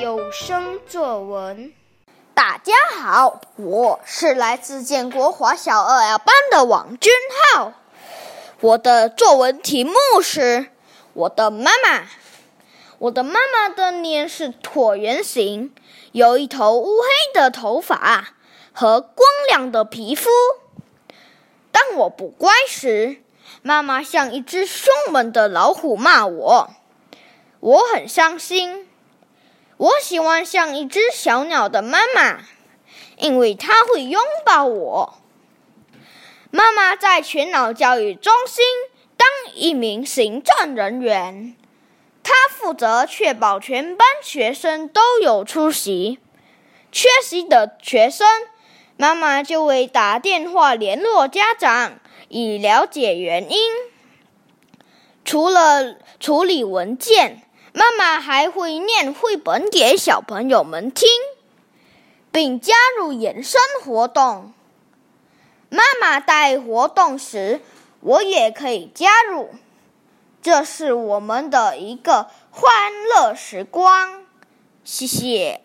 有声作文。大家好，我是来自建国华小二 L 班的王君浩。我的作文题目是《我的妈妈》。我的妈妈的脸是椭圆形，有一头乌黑的头发和光亮的皮肤。当我不乖时，妈妈像一只凶猛的老虎骂我，我很伤心。我喜欢像一只小鸟的妈妈，因为它会拥抱我。妈妈在全脑教育中心当一名行政人员，她负责确保全班学生都有出席。缺席的学生，妈妈就会打电话联络家长，以了解原因。除了处理文件。妈妈还会念绘本给小朋友们听，并加入延伸活动。妈妈带活动时，我也可以加入。这是我们的一个欢乐时光。谢谢。